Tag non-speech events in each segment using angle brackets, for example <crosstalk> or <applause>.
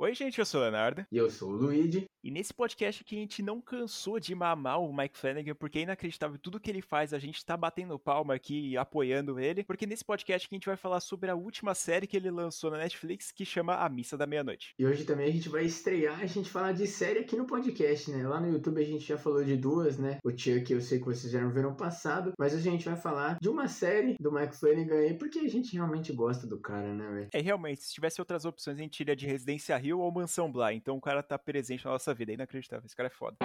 Oi, gente, eu sou o Leonardo. E eu sou o Luigi. E nesse podcast aqui a gente não cansou de mamar o Mike Flanagan, porque é inacreditável tudo que ele faz, a gente tá batendo palma aqui e apoiando ele, porque nesse podcast aqui a gente vai falar sobre a última série que ele lançou na Netflix, que chama A Missa da Meia-Noite. E hoje também a gente vai estrear, a gente falar de série aqui no podcast, né? Lá no YouTube a gente já falou de duas, né? O Chuck eu sei que vocês já não viram passado, mas hoje a gente vai falar de uma série do Mike Flanagan aí, porque a gente realmente gosta do cara, né, velho? É, realmente, se tivesse outras opções, a gente iria de Residência Rio ou Mansão Bly, então o cara tá presente na nossa vida, é inacreditável, esse cara é foda.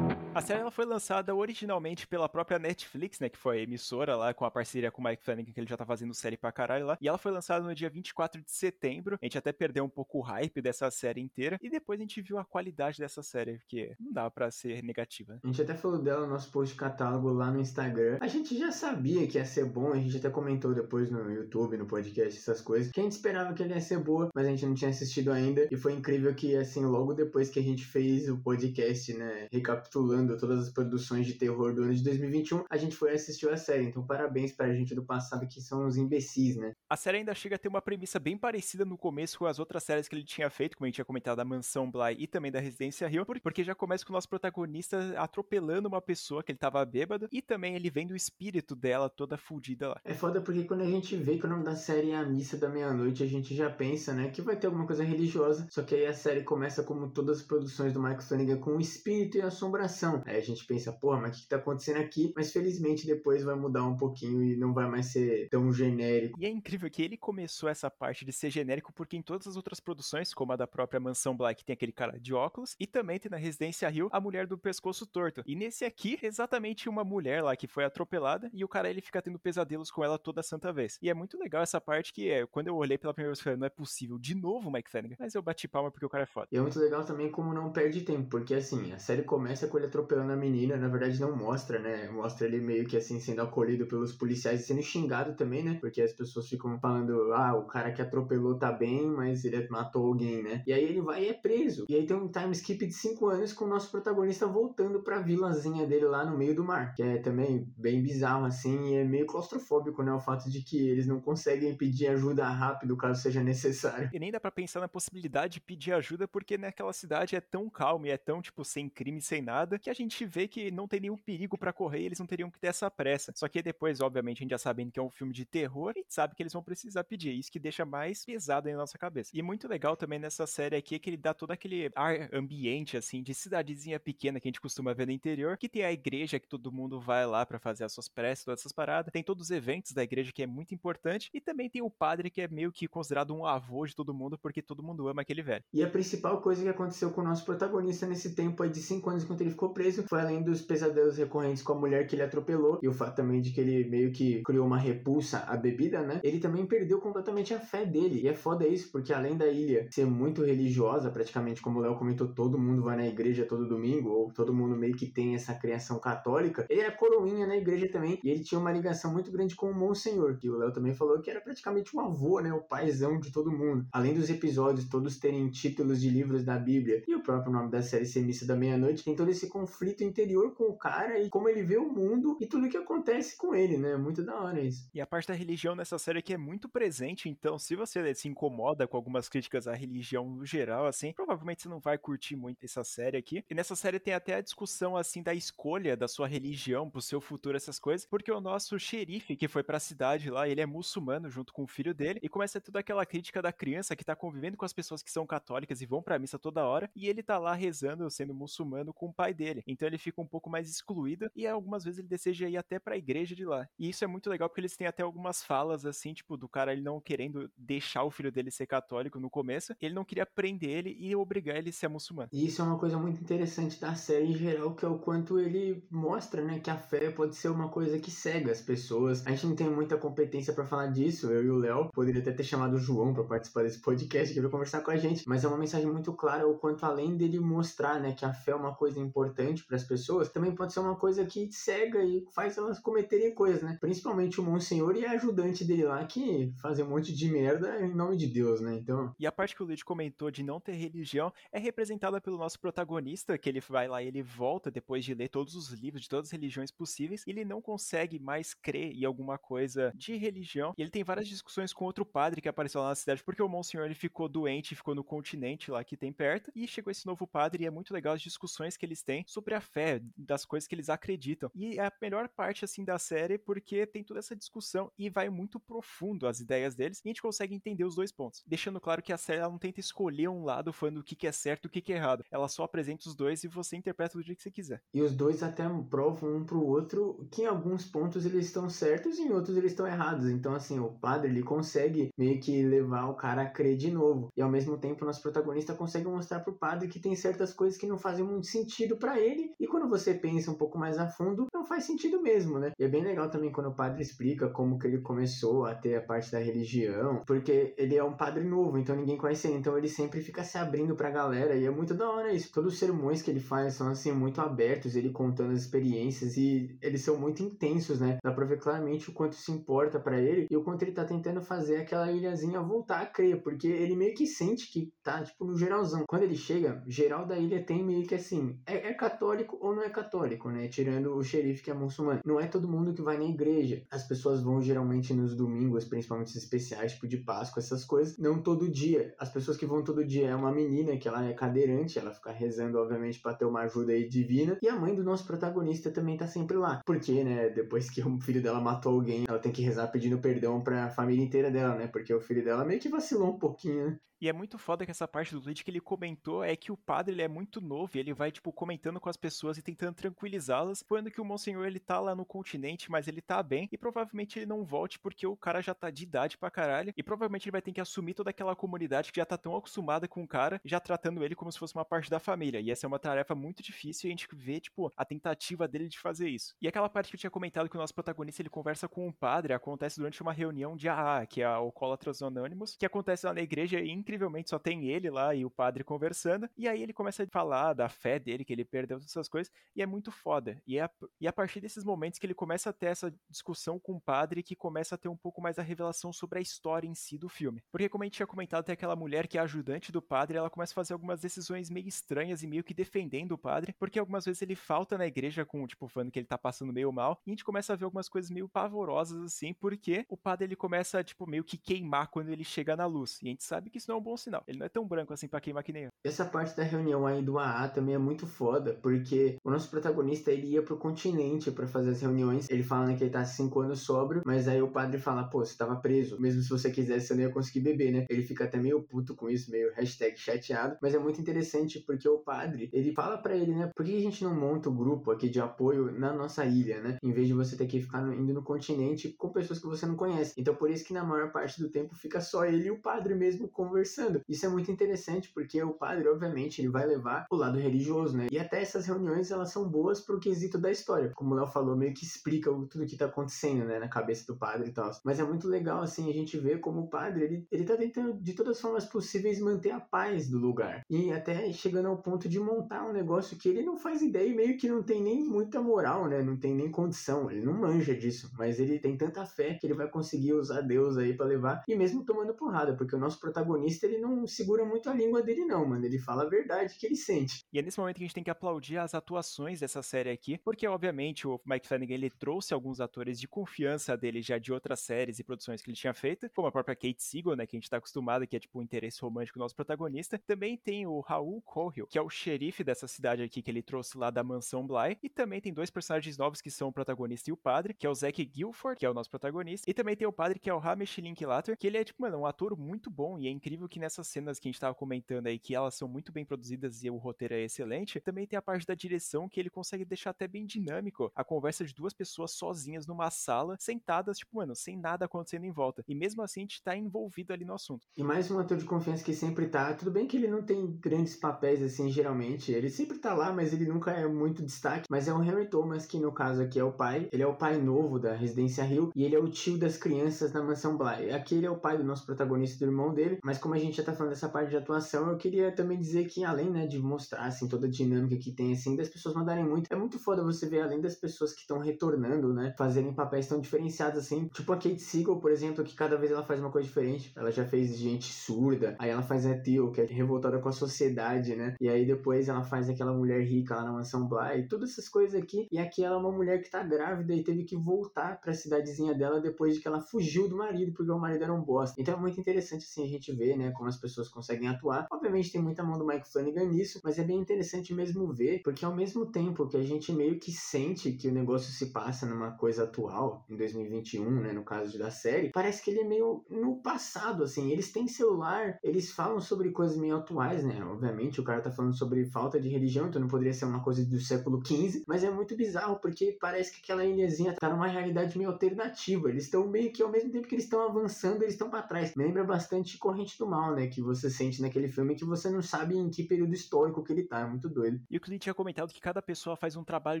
A série ela foi lançada originalmente pela própria Netflix, né, que foi a emissora lá com a parceria com o Mike Flanagan, que ele já tá fazendo série pra caralho lá. E ela foi lançada no dia 24 de setembro. A gente até perdeu um pouco o hype dessa série inteira. E depois a gente viu a qualidade dessa série, porque não dá para ser negativa. A gente até falou dela no nosso post catálogo lá no Instagram. A gente já sabia que ia ser bom, a gente até comentou depois no YouTube, no podcast, essas coisas. Que a gente esperava que ele ia ser boa, mas a gente não tinha assistido ainda. E foi incrível que, assim, logo depois que a gente fez o podcast, né, recapitulando todas as produções de terror do ano de 2021, a gente foi assistir a série. Então, parabéns pra gente do passado que são os imbecis, né? A série ainda chega a ter uma premissa bem parecida no começo com as outras séries que ele tinha feito, como a gente tinha comentado, da Mansão Bly e também da Residência Hill, porque já começa com o nosso protagonista atropelando uma pessoa que ele tava bêbado e também ele vendo o espírito dela toda fudida lá. É foda porque quando a gente vê que o nome da série é A Missa da Meia-Noite, a gente já pensa, né, que vai ter alguma coisa religiosa, só que aí a série começa como todas as produções do Michael Flanagan com espírito e assombração. Aí a gente pensa, porra, mas o que, tá acontecendo aqui? Mas felizmente depois vai mudar um pouquinho e não vai mais ser tão genérico. E é incrível que ele começou essa parte de ser genérico porque em todas as outras produções, como a da própria Mansão Black, tem aquele cara de óculos, e também tem na Residência Rio a mulher do pescoço torto. E nesse aqui, exatamente uma mulher lá que foi atropelada e o cara ele fica tendo pesadelos com ela toda santa vez. E é muito legal essa parte que é, quando eu olhei pela primeira vez, eu falei, não é possível, de novo Mike Flanagan. Mas eu bati palma porque o cara é foda. E é muito legal também como não perde tempo, porque assim, a série começa com ele atropelando a menina, na verdade não mostra, né? Mostra ele meio que assim sendo acolhido pelos policiais e sendo xingado também, né? Porque as pessoas ficam falando, ah, o cara que atropelou tá bem, mas ele matou alguém, né? E aí ele vai e é preso. E aí tem um time skip de 5 anos com o nosso protagonista voltando pra vilazinha dele lá no meio do mar, que é também bem bizarro assim e é meio claustrofóbico, né? O fato de que eles não conseguem pedir ajuda rápido caso seja necessário. E nem dá pra pensar na possibilidade de pedir ajuda porque naquela cidade é tão calmo e é tão, tipo, sem crime, sem nada, que a gente vê que não tem nenhum perigo para correr, eles não teriam que ter essa pressa. Só que depois, obviamente, a gente já sabendo que é um filme de terror, a gente sabe que eles vão precisar pedir. Isso que deixa mais pesado na nossa cabeça. E muito legal também nessa série aqui é que ele dá todo aquele ar ambiente, assim, de cidadezinha pequena que a gente costuma ver no interior, que tem a igreja que todo mundo vai lá para fazer as suas preces, todas essas paradas. Tem todos os eventos da igreja que é muito importante. E também tem o padre que é meio que considerado um avô de todo mundo, porque todo mundo ama aquele velho. E a principal coisa que aconteceu com o nosso protagonista nesse tempo aí de 5 anos enquanto ele ficou preso foi além dos pesadelos recorrentes com a mulher que ele atropelou e o fato também de que ele meio que criou uma repulsa à bebida, né? Ele também perdeu completamente a fé dele. E é foda isso, porque além da ilha ser muito religiosa, praticamente como o Léo comentou, todo mundo vai na igreja todo domingo, ou todo mundo meio que tem essa criação católica. Ele era coroinha na igreja também, e ele tinha uma ligação muito grande com o Monsenhor, que o Léo também falou que era praticamente um avô, né? O paizão de todo mundo. Além dos episódios todos terem títulos de livros da Bíblia e o próprio nome da série Ser Missa da Meia-Noite, tem todo esse conflito interior com o cara e como ele vê o mundo e tudo que acontece com ele, né? Muito da hora isso. E a parte da religião nessa série aqui é muito presente, então se você se incomoda com algumas críticas à religião no geral, assim, provavelmente você não vai curtir muito essa série aqui. E nessa série tem até a discussão, assim, da escolha da sua religião pro seu futuro, essas coisas, porque o nosso xerife que foi pra cidade lá, ele é muçulmano junto com o filho dele, e começa toda aquela crítica da criança que tá convivendo com as pessoas que são católicas e vão pra missa toda hora, e ele tá lá rezando, sendo muçulmano com o pai dele. Então ele fica um pouco mais excluído, e algumas vezes ele deseja ir até pra igreja de lá. E isso é muito legal porque eles têm até algumas falas, assim, tipo, do cara ele não querendo deixar o filho dele ser católico no começo, ele não queria prender ele e obrigar ele a ser muçulmano. E isso é uma coisa muito interessante da série em geral, que é o quanto ele mostra, né, que a fé pode ser uma coisa que cega as pessoas. A gente não tem muita competência para falar disso, eu e o Léo. Poderia até ter chamado o João para participar desse podcast, que conversar com a gente, mas é uma mensagem muito clara o quanto além dele mostrar, né, que a fé é uma coisa importante estimulante para as pessoas, também pode ser uma coisa que cega e faz elas cometerem coisas, né? Principalmente o Monsenhor e a ajudante dele lá que fazem um monte de merda em nome de Deus, né? Então. E a parte que o Luigi comentou de não ter religião é representada pelo nosso protagonista, que ele vai lá e ele volta depois de ler todos os livros de todas as religiões possíveis, e ele não consegue mais crer em alguma coisa de religião. E ele tem várias discussões com outro padre que apareceu lá na cidade, porque o Monsenhor ele ficou doente, ficou no continente lá que tem perto, e chegou esse novo padre, e é muito legal as discussões que eles têm sobre a fé, das coisas que eles acreditam. E é a melhor parte, assim, da série, porque tem toda essa discussão e vai muito profundo as ideias deles, e a gente consegue entender os dois pontos. Deixando claro que a série ela não tenta escolher um lado falando o que, que é certo e o que, que é errado. Ela só apresenta os dois e você interpreta do jeito que você quiser. E os dois até provam um pro outro que em alguns pontos eles estão certos e em outros eles estão errados. Então, assim, o padre ele consegue meio que levar o cara a crer de novo. E ao mesmo tempo, nosso protagonista consegue mostrar pro padre que tem certas coisas que não fazem muito sentido para ele. E quando você pensa um pouco mais a fundo, não faz sentido mesmo, né? E é bem legal também quando o padre explica como que ele começou a ter a parte da religião, porque ele é um padre novo, então ninguém conhece ele, então ele sempre fica se abrindo pra galera e é muito da hora isso. Todos os sermões que ele faz são assim muito abertos, ele contando as experiências e eles são muito intensos, né? Dá pra ver claramente o quanto se importa para ele e o quanto ele tá tentando fazer aquela ilhazinha voltar a crer, porque ele meio que sente que tá, tipo, no geralzão. Quando ele chega, geral da ilha tem meio que assim, é, é católico ou não é católico, né? Tirando o xerife que é muçulmano. Não é todo mundo que vai na igreja. As pessoas vão geralmente nos domingos, principalmente especiais, tipo de Páscoa, essas coisas. Não todo dia. As pessoas que vão todo dia é uma menina que ela é cadeirante, ela fica rezando, obviamente, para ter uma ajuda aí divina. E a mãe do nosso protagonista também tá sempre lá. Porque, né, depois que o filho dela matou alguém, ela tem que rezar pedindo perdão pra família inteira dela, né? Porque o filho dela meio que vacilou um pouquinho, né? E é muito foda que essa parte do tweet que ele comentou é que o padre ele é muito novo e ele vai, tipo, comentando com as pessoas e tentando tranquilizá-las, falando que o Monsenhor ele tá lá no continente, mas ele tá bem e provavelmente ele não volte porque o cara já tá de idade pra caralho e provavelmente ele vai ter que assumir toda aquela comunidade que já tá tão acostumada com o cara, já tratando ele como se fosse uma parte da família. E essa é uma tarefa muito difícil e a gente vê, tipo, a tentativa dele de fazer isso. E aquela parte que eu tinha comentado que o nosso protagonista ele conversa com um padre, acontece durante uma reunião de AA, que é a Alcoólatras Anônimos, que acontece lá na igreja e incrivelmente só tem ele lá e o padre conversando. E aí ele começa a falar da fé dele, que ele perdeu todas essas coisas, e é muito foda. E é a, e a partir desses momentos que ele começa a ter essa discussão com o padre, que começa a ter um pouco mais a revelação sobre a história em si do filme. Porque, como a gente tinha comentado, tem aquela mulher que é ajudante do padre, ela começa a fazer algumas decisões meio estranhas e meio que defendendo o padre, porque algumas vezes ele falta na igreja com, tipo, falando que ele tá passando meio mal, e a gente começa a ver algumas coisas meio pavorosas, assim, porque o padre ele começa, tipo, meio que queimar quando ele chega na luz. E a gente sabe que isso não é um bom sinal. Ele não é tão branco assim pra queimar que nem eu. Essa parte da reunião aí do AA também é muito foda, porque o nosso protagonista ele ia pro continente para fazer as reuniões. Ele fala né, que ele tá cinco anos sóbrio, mas aí o padre fala, pô, você tava preso. Mesmo se você quisesse, você não ia conseguir beber, né? Ele fica até meio puto com isso, meio hashtag chateado. Mas é muito interessante porque o padre, ele fala para ele, né? Por que a gente não monta o um grupo aqui de apoio na nossa ilha, né? Em vez de você ter que ficar indo no continente com pessoas que você não conhece. Então por isso que na maior parte do tempo fica só ele e o padre mesmo conversando. Isso é muito interessante porque o padre, obviamente, ele vai levar o lado religioso, né? E até essas reuniões elas são boas pro quesito da história. Como o Léo falou, meio que explica tudo que tá acontecendo, né, na cabeça do padre e tal. Mas é muito legal, assim, a gente ver como o padre, ele, ele tá tentando, de todas as formas possíveis, manter a paz do lugar. E até chegando ao ponto de montar um negócio que ele não faz ideia e meio que não tem nem muita moral, né? Não tem nem condição. Ele não manja disso. Mas ele tem tanta fé que ele vai conseguir usar Deus aí para levar. E mesmo tomando porrada, porque o nosso protagonista, ele não segura muito a língua dele, não, mano. Ele fala a verdade que ele sente. E é nesse momento que a gente tem que aplaudir as atuações dessa série aqui, porque obviamente o Mike Flanagan ele trouxe alguns atores de confiança dele já de outras séries e produções que ele tinha feito, como a própria Kate Siegel, né, que a gente tá acostumado, que é tipo o um interesse romântico do nosso protagonista. Também tem o Raul Colhill, que é o xerife dessa cidade aqui que ele trouxe lá da mansão Bly, e também tem dois personagens novos que são o protagonista e o padre, que é o Zack Guilford, que é o nosso protagonista, e também tem o padre que é o Hamish Linklater, que ele é tipo, mano, um ator muito bom e é incrível que nessas cenas que a gente tava comentando aí que elas são muito bem produzidas e o roteiro é excelente, também tem a parte da direção que ele consegue deixar até bem dinâmico a conversa de duas pessoas sozinhas numa sala, sentadas, tipo, mano, sem nada acontecendo em volta. E mesmo assim a gente tá envolvido ali no assunto. E mais um ator de confiança que sempre tá. Tudo bem que ele não tem grandes papéis assim, geralmente. Ele sempre tá lá, mas ele nunca é muito destaque. Mas é o Henry Thomas, que no caso aqui é o pai. Ele é o pai novo da Residência Rio e ele é o tio das crianças na mansão Bly. Aqui ele é o pai do nosso protagonista do irmão dele, mas como a gente já tá falando dessa parte de atuação, eu queria também dizer que além, né, de mostrar, assim, toda a dinâmica que tem, assim, das pessoas mandarem muito, é muito foda você ver, além das pessoas que estão retornando, né, fazerem papéis tão diferenciados, assim, tipo a Kate Siegel, por exemplo, que cada vez ela faz uma coisa diferente. Ela já fez gente surda, aí ela faz a Tio, que é revoltada com a sociedade, né, e aí depois ela faz aquela mulher rica lá na mansão Bly, todas essas coisas aqui, e aqui ela é uma mulher que tá grávida e teve que voltar pra cidadezinha dela depois de que ela fugiu do marido, porque o marido era um bosta. Então é muito interessante, assim, a gente ver, né, como as pessoas conseguem atuar. Obviamente tem muita mão do Mike Flanagan nisso, mas é bem interessante mesmo ver, porque ao mesmo tempo que a gente meio que sente que o negócio se passa numa coisa atual, em 2021, né, no caso da série, parece que ele é meio no passado, assim, eles têm celular, eles falam sobre coisas meio atuais, né, obviamente o cara tá falando sobre falta de religião, então não poderia ser uma coisa do século XV, mas é muito bizarro, porque parece que aquela ilhazinha tá numa realidade meio alternativa, eles estão meio que ao mesmo tempo que eles estão avançando, eles estão para trás. Lembra bastante Corrente do Né, que você sente naquele filme que você não sabe em que período histórico que ele tá, é muito doido. E o Clint tinha comentado que cada pessoa faz um trabalho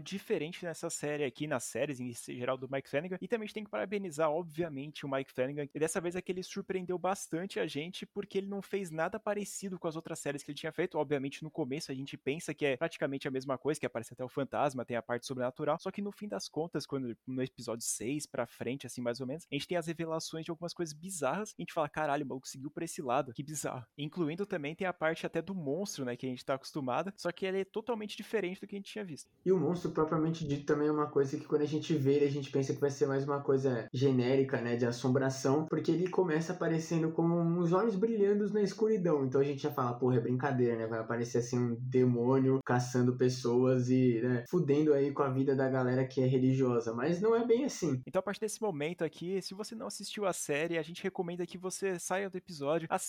diferente nessa série aqui, nas séries em geral do Mike Flanagan, e também a gente tem que parabenizar, obviamente, o Mike Flanagan, e dessa vez é que ele surpreendeu bastante a gente, porque ele não fez nada parecido com as outras séries que ele tinha feito, obviamente no começo a gente pensa que é praticamente a mesma coisa, que aparece até o fantasma, tem a parte sobrenatural, só que no fim das contas, quando no episódio 6 pra frente, assim, mais ou menos, a gente tem as revelações de algumas coisas bizarras, a gente fala, caralho, o maluco seguiu pra esse lado, que bizarro. Incluindo também tem a parte até do monstro, né, que a gente tá acostumado, só que ele é totalmente diferente do que a gente tinha visto. E o monstro, propriamente dito, também é uma coisa que quando a gente vê ele, a gente pensa que vai ser mais uma coisa genérica, né, de assombração, porque ele começa aparecendo como uns olhos brilhando na escuridão, então a gente já fala, porra, é brincadeira, né, vai aparecer assim um demônio caçando pessoas e, né, fudendo aí com a vida da galera que é religiosa, mas não é bem assim. Então a partir desse momento aqui, se você não assistiu a série, a gente recomenda que você saia do episódio, assista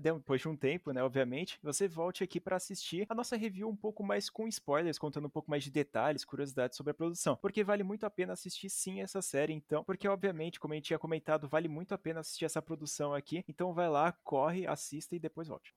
depois de um tempo, né, obviamente, você volte aqui para assistir a nossa review um pouco mais com spoilers, contando um pouco mais de detalhes, curiosidades sobre a produção, porque vale muito a pena assistir sim essa série, então, porque obviamente, como a gente tinha comentado, vale muito a pena assistir essa produção aqui, então vai lá, corre, assista e depois volte.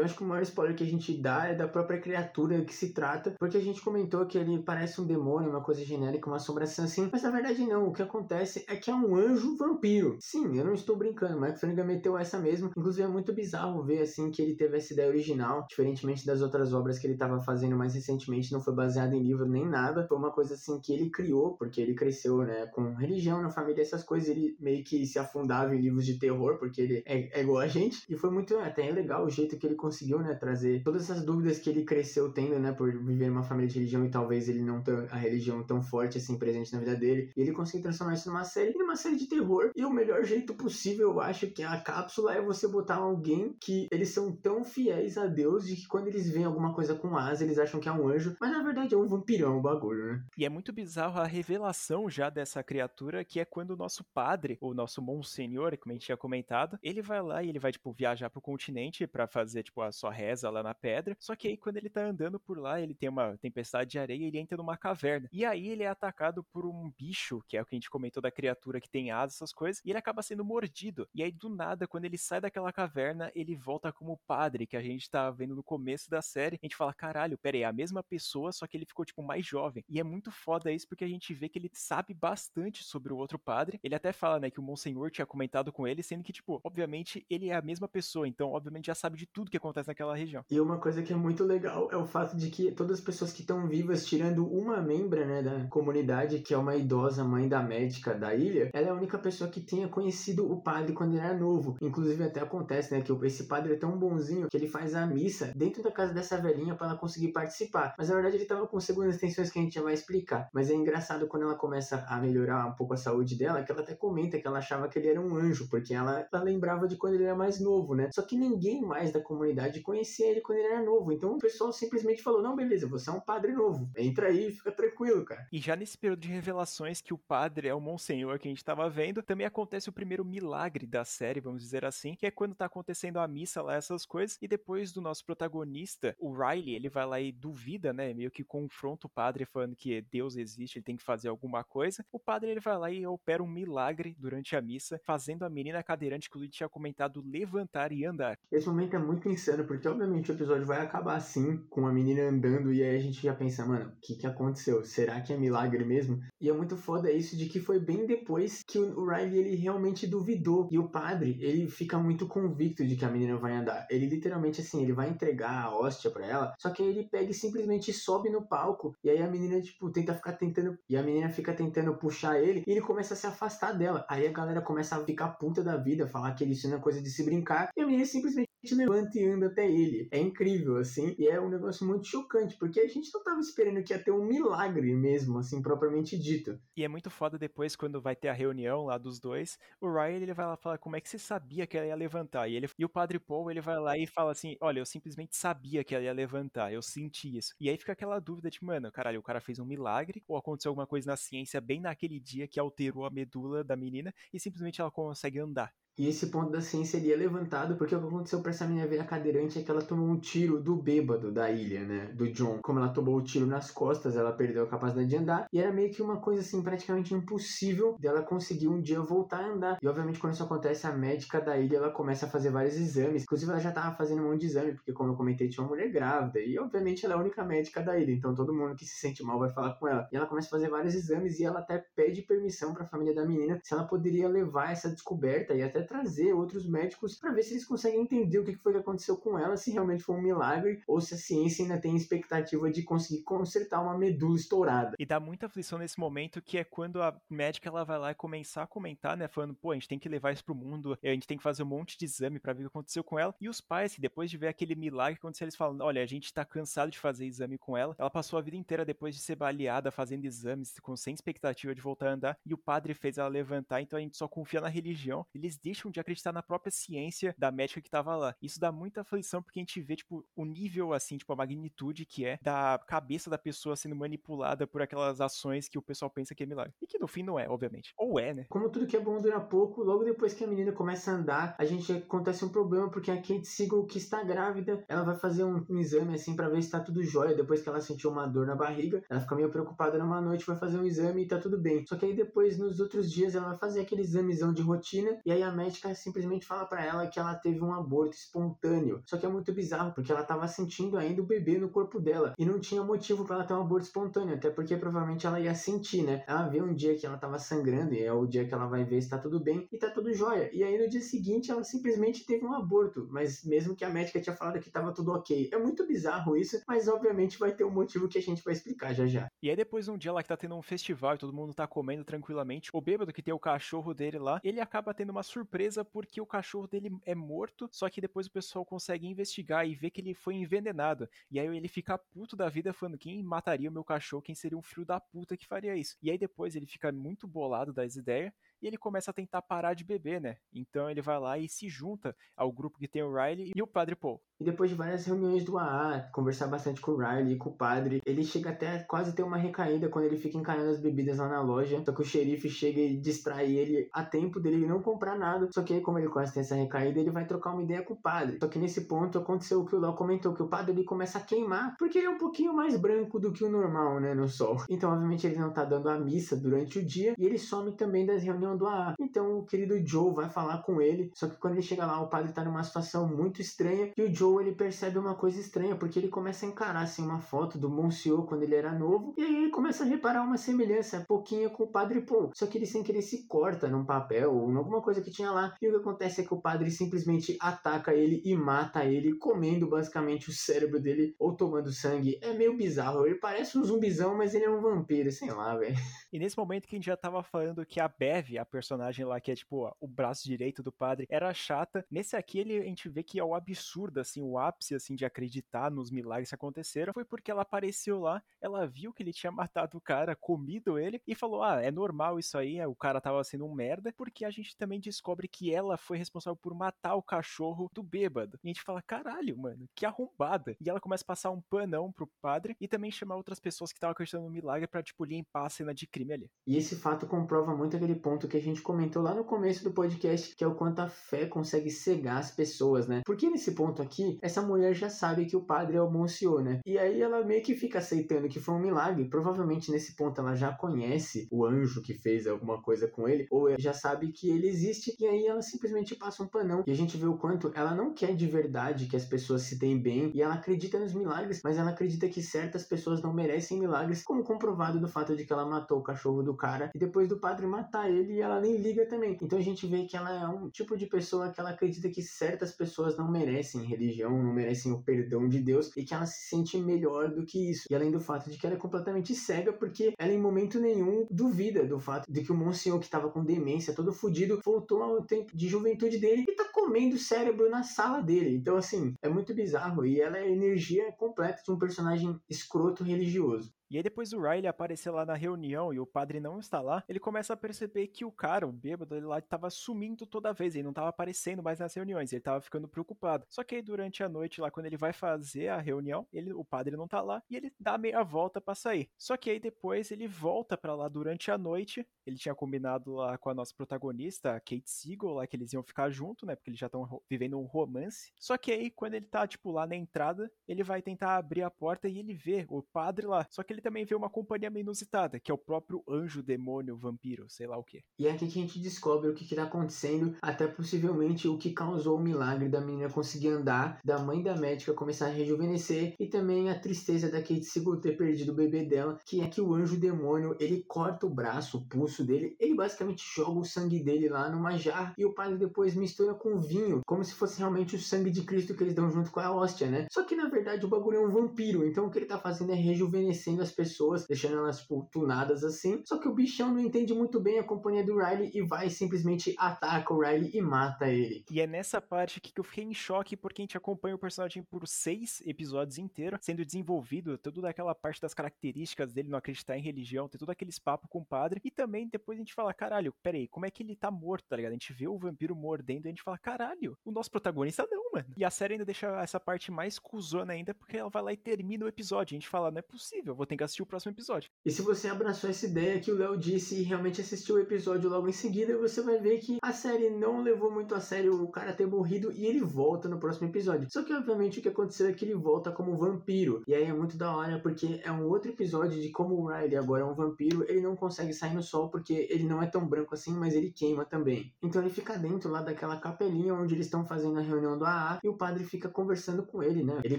Eu acho que o maior spoiler que a gente dá é da própria criatura que se trata, porque a gente comentou que ele parece um demônio, uma coisa genérica, uma assombração assim, mas na verdade não. O que acontece é que é um anjo vampiro. Sim, eu não estou brincando, o Mike Flanagan meteu essa mesmo. Inclusive é muito bizarro ver assim que ele teve essa ideia original, diferentemente das outras obras que ele estava fazendo mais recentemente, não foi baseado em livro nem nada. Foi uma coisa assim que ele criou, porque ele cresceu, né, com religião na família, essas coisas, ele meio que se afundava em livros de terror, porque ele é, é igual a gente. E foi muito até legal o jeito que ele conseguiu, né, trazer todas essas dúvidas que ele cresceu tendo, né, por viver numa família de religião e talvez ele não ter a religião tão forte assim presente na vida dele. E ele conseguiu transformar isso numa série, numa série de terror. E o melhor jeito possível, eu acho que a cápsula é você botar alguém que eles são tão fiéis a Deus de que quando eles veem alguma coisa com asa, eles acham que é um anjo, mas na verdade é um vampirão o bagulho, né? E é muito bizarro a revelação já dessa criatura, que é quando o nosso padre, o nosso Monsenhor, como a gente tinha comentado, ele vai lá e ele vai, tipo, viajar pro continente para fazer, tipo, a sua reza lá na pedra. Só que aí, quando ele tá andando por lá, ele tem uma tempestade de areia e ele entra numa caverna. E aí ele é atacado por um bicho, que é o que a gente comentou da criatura que tem asas, essas coisas, e ele acaba sendo mordido. E aí, do nada, quando ele sai daquela caverna, ele volta como padre, que a gente tá vendo no começo da série. A gente fala, caralho, pera aí, é a mesma pessoa, só que ele ficou, tipo, mais jovem. E é muito foda isso, porque a gente vê que ele sabe bastante sobre o outro padre. Ele até fala, né, que o Monsenhor tinha comentado com ele, sendo que, tipo, obviamente, ele é a mesma pessoa, então, obviamente, já sabe de tudo que acontece naquela região. E uma coisa que é muito legal é o fato de que todas as pessoas que estão vivas, tirando uma membra, né, da comunidade, que é uma idosa mãe da médica da ilha, ela é a única pessoa que tenha conhecido o padre quando ele era novo. Inclusive, até acontece, né, que esse padre é tão bonzinho que ele faz a missa dentro da casa dessa velhinha para ela conseguir participar. Mas na verdade ele tava com segundas intenções que a gente já vai explicar. Mas é engraçado quando ela começa a melhorar um pouco a saúde dela, que ela até comenta que ela achava que ele era um anjo, porque ela, ela lembrava de quando ele era mais novo, né? Só que ninguém mais da comunidade conhecia ele quando ele era novo. Então o pessoal simplesmente falou: não, beleza, você é um padre novo. Entra aí, fica tranquilo, cara. E já nesse período de revelações que o padre é o Monsenhor que a gente tava vendo, também acontece o primeiro milagre da série, vamos dizer assim, que é quando tá acontecendo a missa lá, essas coisas, e depois do nosso protagonista, o Riley, ele vai lá e duvida, né, meio que confronta o padre falando que Deus existe, ele tem que fazer alguma coisa. O padre, ele vai lá e opera um milagre durante a missa, fazendo a menina cadeirante que o Luiz tinha comentado levantar e andar. Esse momento é muito insano insano, porque obviamente o episódio vai acabar assim, com a menina andando, e aí a gente já pensa, mano, o que que aconteceu? Será que é milagre mesmo? E é muito foda isso de que foi bem depois que o Riley ele realmente duvidou. E o padre, ele fica muito convicto de que a menina vai andar. Ele literalmente assim, ele vai entregar a hóstia para ela, só que aí ele pega e simplesmente sobe no palco. E aí a menina, tipo, tenta ficar tentando. E a menina fica tentando puxar ele e ele começa a se afastar dela. Aí a galera começa a ficar puta da vida, falar que isso não coisa de se brincar. E a menina simplesmente levanta e anda até ele. É incrível, assim, e é um negócio muito chocante, porque a gente não tava esperando que ia ter um milagre mesmo, assim, propriamente dito. E é muito foda depois, quando vai ter a reunião lá dos dois, o Ryan, ele vai lá falar como é que você sabia que ela ia levantar, e, ele, e o Padre Paul, ele vai lá e fala assim, olha, eu simplesmente sabia que ela ia levantar, eu senti isso. E aí fica aquela dúvida de, mano, caralho, o cara fez um milagre, ou aconteceu alguma coisa na ciência bem naquele dia que alterou a medula da menina, e simplesmente ela consegue andar. E esse ponto da ciência ele é levantado porque o que aconteceu pra essa menina virar cadeirante é que ela tomou um tiro do bêbado da ilha, né? Do John. Como ela tomou o tiro nas costas, ela perdeu a capacidade de andar. E era meio que uma coisa assim, praticamente impossível dela conseguir um dia voltar a andar. E obviamente, quando isso acontece, a médica da ilha ela começa a fazer vários exames. Inclusive, ela já tava fazendo um monte de exame, porque, como eu comentei, tinha uma mulher grávida. E obviamente ela é a única médica da ilha. Então todo mundo que se sente mal vai falar com ela. E ela começa a fazer vários exames e ela até pede permissão para a família da menina se ela poderia levar essa descoberta e até trazer outros médicos para ver se eles conseguem entender o que foi que aconteceu com ela, se realmente foi um milagre ou se a ciência ainda tem expectativa de conseguir consertar uma medula estourada. E dá muita aflição nesse momento que é quando a médica ela vai lá e começar a comentar, né, falando, pô, a gente tem que levar isso pro mundo, a gente tem que fazer um monte de exame para ver o que aconteceu com ela. E os pais, que depois de ver aquele milagre que aconteceu, eles falam, olha, a gente tá cansado de fazer exame com ela. Ela passou a vida inteira depois de ser baleada fazendo exames com sem expectativa de voltar a andar e o padre fez ela levantar, então a gente só confia na religião. Eles deixam de acreditar na própria ciência da médica que tava lá. Isso dá muita aflição porque a gente vê, tipo, o nível, assim, tipo, a magnitude que é da cabeça da pessoa sendo manipulada por aquelas ações que o pessoal pensa que é milagre. E que no fim não é, obviamente. Ou é, né? Como tudo que é bom dura pouco, logo depois que a menina começa a andar, a gente acontece um problema porque a Kate Siegel, que está grávida, ela vai fazer um, um exame, assim, para ver se tá tudo jóia. Depois que ela sentiu uma dor na barriga, ela fica meio preocupada numa noite, vai fazer um exame e tá tudo bem. Só que aí depois, nos outros dias, ela vai fazer aquele examezão de rotina e aí a médica simplesmente fala para ela que ela teve um aborto espontâneo. Só que é muito bizarro, porque ela tava sentindo ainda o bebê no corpo dela e não tinha motivo para ela ter um aborto espontâneo, até porque provavelmente ela ia sentir, né? Ela vê um dia que ela tava sangrando e é o dia que ela vai ver se tá tudo bem e tá tudo jóia. E aí no dia seguinte ela simplesmente teve um aborto, mas mesmo que a médica tinha falado que tava tudo ok. É muito bizarro isso, mas obviamente vai ter um motivo que a gente vai explicar já já. E aí depois um dia lá que tá tendo um festival e todo mundo tá comendo tranquilamente, o bêbado que tem o cachorro dele lá, ele acaba tendo uma surpresa porque o cachorro dele é morto, só que depois o pessoal consegue investigar e ver que ele foi envenenado. E aí ele fica puto da vida falando quem mataria o meu cachorro, quem seria um filho da puta que faria isso. E aí depois ele fica muito bolado das ideias e ele começa a tentar parar de beber, né? Então ele vai lá e se junta ao grupo que tem o Riley e o Padre Paul. E depois de várias reuniões do AA, conversar bastante com o Riley e com o padre, ele chega até quase ter uma recaída quando ele fica encanando as bebidas lá na loja. Só que o xerife chega e distrai ele a tempo dele não comprar nada. Só que aí, como ele quase tem essa recaída, ele vai trocar uma ideia com o padre. Só que nesse ponto aconteceu o que o Léo comentou, que o padre ele começa a queimar, porque ele é um pouquinho mais branco do que o normal, né, no sol. Então, obviamente, ele não tá dando a missa durante o dia e ele some também das reuniões do AA. Então, o querido Joe vai falar com ele, só que quando ele chega lá, o padre tá numa situação muito estranha e o Joe ele percebe uma coisa estranha, porque ele começa a encarar assim uma foto do Monsieur quando ele era novo, e aí ele começa a reparar uma semelhança pouquinho com o Padre Paul. Só que ele sem querer se corta num papel ou em alguma coisa que tinha lá, e o que acontece é que o padre simplesmente ataca ele e mata ele, comendo basicamente o cérebro dele ou tomando sangue. É meio bizarro, ele parece um zumbizão, mas ele é um vampiro, sei lá, velho. E nesse momento que a gente já tava falando que a Bev, a personagem lá que é tipo o braço direito do padre, era chata, nesse aqui ele, a gente vê que é o absurdo, assim, o ápice assim de acreditar nos milagres que aconteceram foi porque ela apareceu lá, ela viu que ele tinha matado o cara, comido ele e falou: "Ah, é normal isso aí, o cara tava sendo um merda", porque a gente também descobre que ela foi responsável por matar o cachorro do bêbado. E a gente fala: "Caralho, mano, que arrombada". E ela começa a passar um panão pro padre e também chamar outras pessoas que estavam acreditando no milagre para tipo limpar a cena de crime ali. E esse fato comprova muito aquele ponto que a gente comentou lá no começo do podcast, que é o quanto a fé consegue cegar as pessoas, né? Porque nesse ponto aqui, essa mulher já sabe que o padre é o Monsieur, né? E aí ela meio que fica aceitando que foi um milagre. Provavelmente nesse ponto ela já conhece o anjo que fez alguma coisa com ele, ou já sabe que ele existe, e aí ela simplesmente passa um panão. E a gente vê o quanto ela não quer de verdade que as pessoas se deem bem, e ela acredita nos milagres, mas ela acredita que certas pessoas não merecem milagres, como comprovado do fato de que ela matou o cachorro do cara, e depois do padre matar ele, ela nem liga também. Então a gente vê que ela é um tipo de pessoa que ela acredita que certas pessoas não merecem religião, não merecem o perdão de Deus, e que ela se sente melhor do que isso. E além do fato de que ela é completamente cega, porque ela em momento nenhum duvida do fato de que o Monsenhor que estava com demência, todo fudido, voltou ao tempo de juventude dele e tá comendo cérebro na sala dele. Então, assim, é muito bizarro. E ela é a energia completa de um personagem escroto religioso. E aí depois o Riley aparecer lá na reunião e o padre não está lá, ele começa a perceber que o cara, o bêbado, ele lá estava sumindo toda vez, ele não estava aparecendo mais nas reuniões, ele estava ficando preocupado. Só que aí durante a noite lá, quando ele vai fazer a reunião, ele, o padre não tá lá e ele dá meia volta para sair. Só que aí depois ele volta para lá durante a noite, ele tinha combinado lá com a nossa protagonista, a Kate Siegel, lá que eles iam ficar junto, né, porque eles já estão vivendo um romance. Só que aí quando ele tá tipo lá na entrada, ele vai tentar abrir a porta e ele vê o padre lá. Só que ele ele também vê uma companhia meio inusitada, que é o próprio anjo, demônio, vampiro, sei lá o que. E é aqui que a gente descobre o que está acontecendo, até possivelmente o que causou o milagre da menina conseguir andar, da mãe da médica começar a rejuvenescer, e também a tristeza da Kate Siegel ter perdido o bebê dela, que é que o anjo demônio, ele corta o braço, o pulso dele, ele basicamente joga o sangue dele lá numa jarra, e o padre depois mistura com vinho, como se fosse realmente o sangue de Cristo que eles dão junto com a hóstia, né? Só que na verdade o bagulho é um vampiro, então o que ele tá fazendo é rejuvenescendo as as pessoas, deixando elas tipo, tunadas assim. Só que o bichão não entende muito bem a companhia do Riley e vai simplesmente ataca o Riley e mata ele. E é nessa parte aqui que eu fiquei em choque, porque a gente acompanha o personagem por seis episódios inteiros, sendo desenvolvido, toda aquela parte das características dele não acreditar em religião, ter todo aqueles papo com o padre, e também depois a gente fala, caralho, peraí, como é que ele tá morto, tá ligado? A gente vê o vampiro mordendo e a gente fala, caralho, o nosso protagonista não, mano. E a série ainda deixa essa parte mais cuzona ainda, porque ela vai lá e termina o episódio. A gente fala, não é possível, vou ter que assistir o próximo episódio. E se você abraçou essa ideia que o Léo disse e realmente assistiu o episódio logo em seguida, você vai ver que a série não levou muito a sério o cara ter morrido e ele volta no próximo episódio. Só que, obviamente, o que aconteceu é que ele volta como vampiro. E aí é muito da hora, porque é um outro episódio de como o Riley agora é um vampiro, ele não consegue sair no sol porque ele não é tão branco assim, mas ele queima também. Então ele fica dentro lá daquela capelinha onde eles estão fazendo a reunião do AA e o padre fica conversando com ele, né? Ele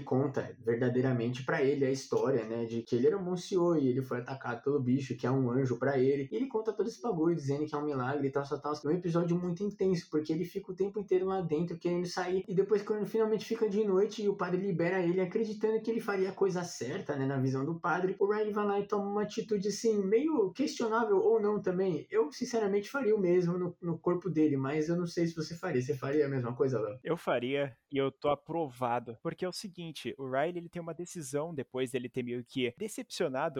conta verdadeiramente para ele a história, né? De que ele era um monsieur e ele foi atacado pelo bicho, que é um anjo para ele. E ele conta todo esse bagulho, dizendo que é um milagre e tal, tal, tal. É um episódio muito intenso, porque ele fica o tempo inteiro lá dentro querendo sair. E depois, quando finalmente fica de noite e o padre libera ele, acreditando que ele faria a coisa certa, né? Na visão do padre, o Riley vai lá e toma uma atitude assim, meio questionável ou não também. Eu, sinceramente, faria o mesmo no, no corpo dele, mas eu não sei se você faria. Você faria a mesma coisa, Léo? Eu faria e eu tô aprovado. Porque é o seguinte, o Riley ele tem uma decisão depois dele ter meio que decepcionado